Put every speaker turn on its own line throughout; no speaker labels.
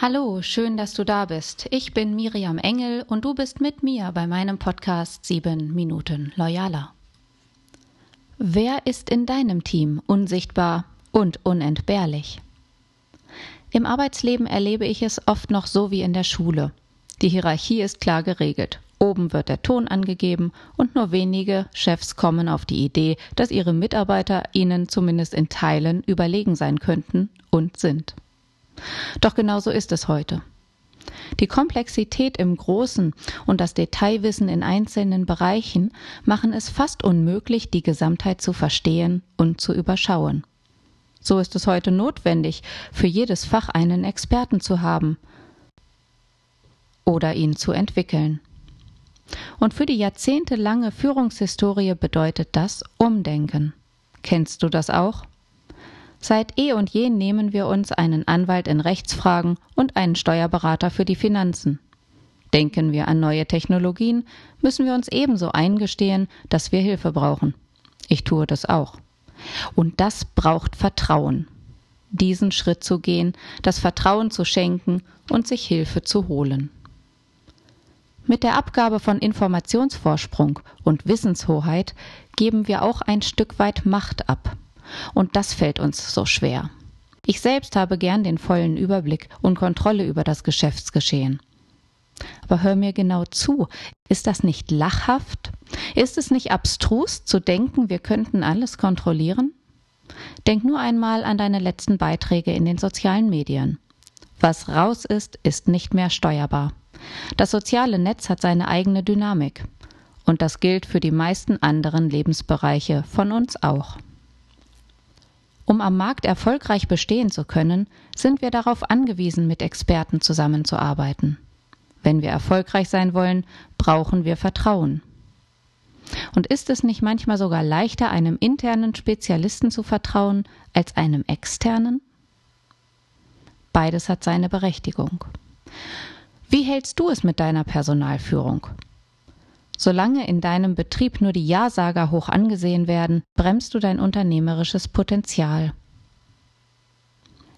Hallo, schön, dass du da bist. Ich bin Miriam Engel und du bist mit mir bei meinem Podcast 7 Minuten Loyaler. Wer ist in deinem Team unsichtbar und unentbehrlich? Im Arbeitsleben erlebe ich es oft noch so wie in der Schule. Die Hierarchie ist klar geregelt. Oben wird der Ton angegeben und nur wenige Chefs kommen auf die Idee, dass ihre Mitarbeiter ihnen zumindest in Teilen überlegen sein könnten und sind. Doch genauso ist es heute. Die Komplexität im Großen und das Detailwissen in einzelnen Bereichen machen es fast unmöglich, die Gesamtheit zu verstehen und zu überschauen. So ist es heute notwendig, für jedes Fach einen Experten zu haben oder ihn zu entwickeln. Und für die jahrzehntelange Führungshistorie bedeutet das Umdenken. Kennst du das auch? Seit eh und je nehmen wir uns einen Anwalt in Rechtsfragen und einen Steuerberater für die Finanzen. Denken wir an neue Technologien, müssen wir uns ebenso eingestehen, dass wir Hilfe brauchen. Ich tue das auch. Und das braucht Vertrauen. Diesen Schritt zu gehen, das Vertrauen zu schenken und sich Hilfe zu holen. Mit der Abgabe von Informationsvorsprung und Wissenshoheit geben wir auch ein Stück weit Macht ab. Und das fällt uns so schwer. Ich selbst habe gern den vollen Überblick und Kontrolle über das Geschäftsgeschehen. Aber hör mir genau zu. Ist das nicht lachhaft? Ist es nicht abstrus zu denken, wir könnten alles kontrollieren? Denk nur einmal an deine letzten Beiträge in den sozialen Medien. Was raus ist, ist nicht mehr steuerbar. Das soziale Netz hat seine eigene Dynamik. Und das gilt für die meisten anderen Lebensbereiche von uns auch. Um am Markt erfolgreich bestehen zu können, sind wir darauf angewiesen, mit Experten zusammenzuarbeiten. Wenn wir erfolgreich sein wollen, brauchen wir Vertrauen. Und ist es nicht manchmal sogar leichter, einem internen Spezialisten zu vertrauen als einem externen? Beides hat seine Berechtigung. Wie hältst du es mit deiner Personalführung? Solange in deinem Betrieb nur die Ja-Sager hoch angesehen werden, bremst du dein unternehmerisches Potenzial.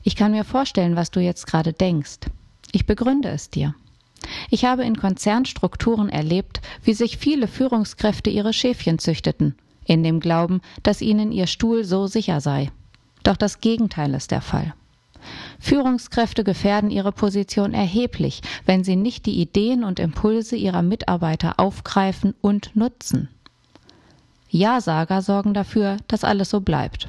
Ich kann mir vorstellen, was du jetzt gerade denkst. Ich begründe es dir. Ich habe in Konzernstrukturen erlebt, wie sich viele Führungskräfte ihre Schäfchen züchteten, in dem Glauben, dass ihnen ihr Stuhl so sicher sei. Doch das Gegenteil ist der Fall. Führungskräfte gefährden ihre Position erheblich, wenn sie nicht die Ideen und Impulse ihrer Mitarbeiter aufgreifen und nutzen. Ja-Sager sorgen dafür, dass alles so bleibt.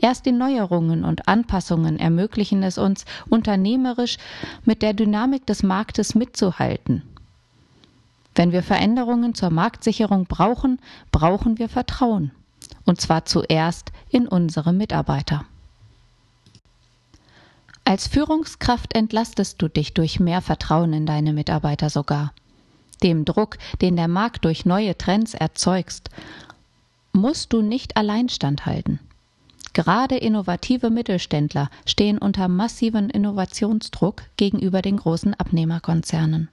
Erst die Neuerungen und Anpassungen ermöglichen es uns, unternehmerisch mit der Dynamik des Marktes mitzuhalten. Wenn wir Veränderungen zur Marktsicherung brauchen, brauchen wir Vertrauen. Und zwar zuerst in unsere Mitarbeiter. Als Führungskraft entlastest du dich durch mehr Vertrauen in deine Mitarbeiter sogar. Dem Druck, den der Markt durch neue Trends erzeugst, musst du nicht allein standhalten. Gerade innovative Mittelständler stehen unter massiven Innovationsdruck gegenüber den großen Abnehmerkonzernen.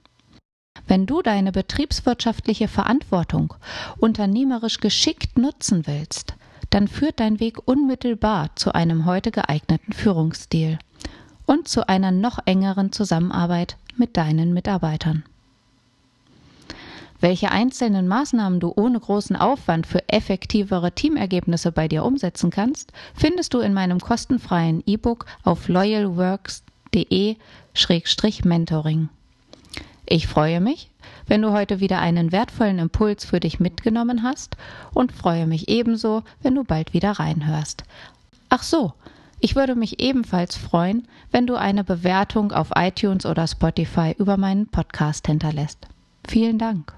Wenn du deine betriebswirtschaftliche Verantwortung unternehmerisch geschickt nutzen willst, dann führt dein Weg unmittelbar zu einem heute geeigneten Führungsstil und zu einer noch engeren Zusammenarbeit mit deinen Mitarbeitern. Welche einzelnen Maßnahmen du ohne großen Aufwand für effektivere Teamergebnisse bei dir umsetzen kannst, findest du in meinem kostenfreien E-Book auf loyalworks.de-mentoring. Ich freue mich, wenn du heute wieder einen wertvollen Impuls für dich mitgenommen hast und freue mich ebenso, wenn du bald wieder reinhörst. Ach so, ich würde mich ebenfalls freuen, wenn du eine Bewertung auf iTunes oder Spotify über meinen Podcast hinterlässt. Vielen Dank.